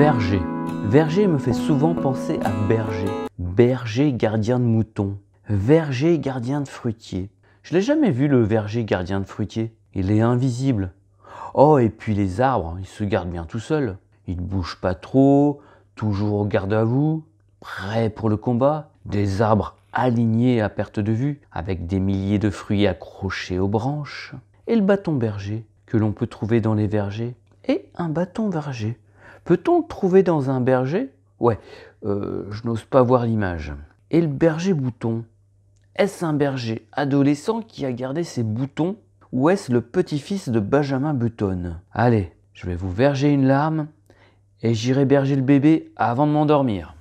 Verger me fait souvent penser à berger. Berger gardien de moutons. Verger gardien de fruitier. Je l'ai jamais vu le verger gardien de fruitier. Il est invisible. Oh, et puis les arbres, ils se gardent bien tout seuls. Ils ne bougent pas trop, toujours au garde à vous, prêts pour le combat. Des arbres alignés à perte de vue, avec des milliers de fruits accrochés aux branches. Et le bâton berger, que l'on peut trouver dans les vergers. Et un bâton verger. Peut-on trouver dans un berger? Ouais, euh, je n'ose pas voir l'image. Et le berger bouton? Est-ce un berger adolescent qui a gardé ses boutons? Ou est-ce le petit-fils de Benjamin Button? Allez, je vais vous verger une larme et j'irai berger le bébé avant de m'endormir.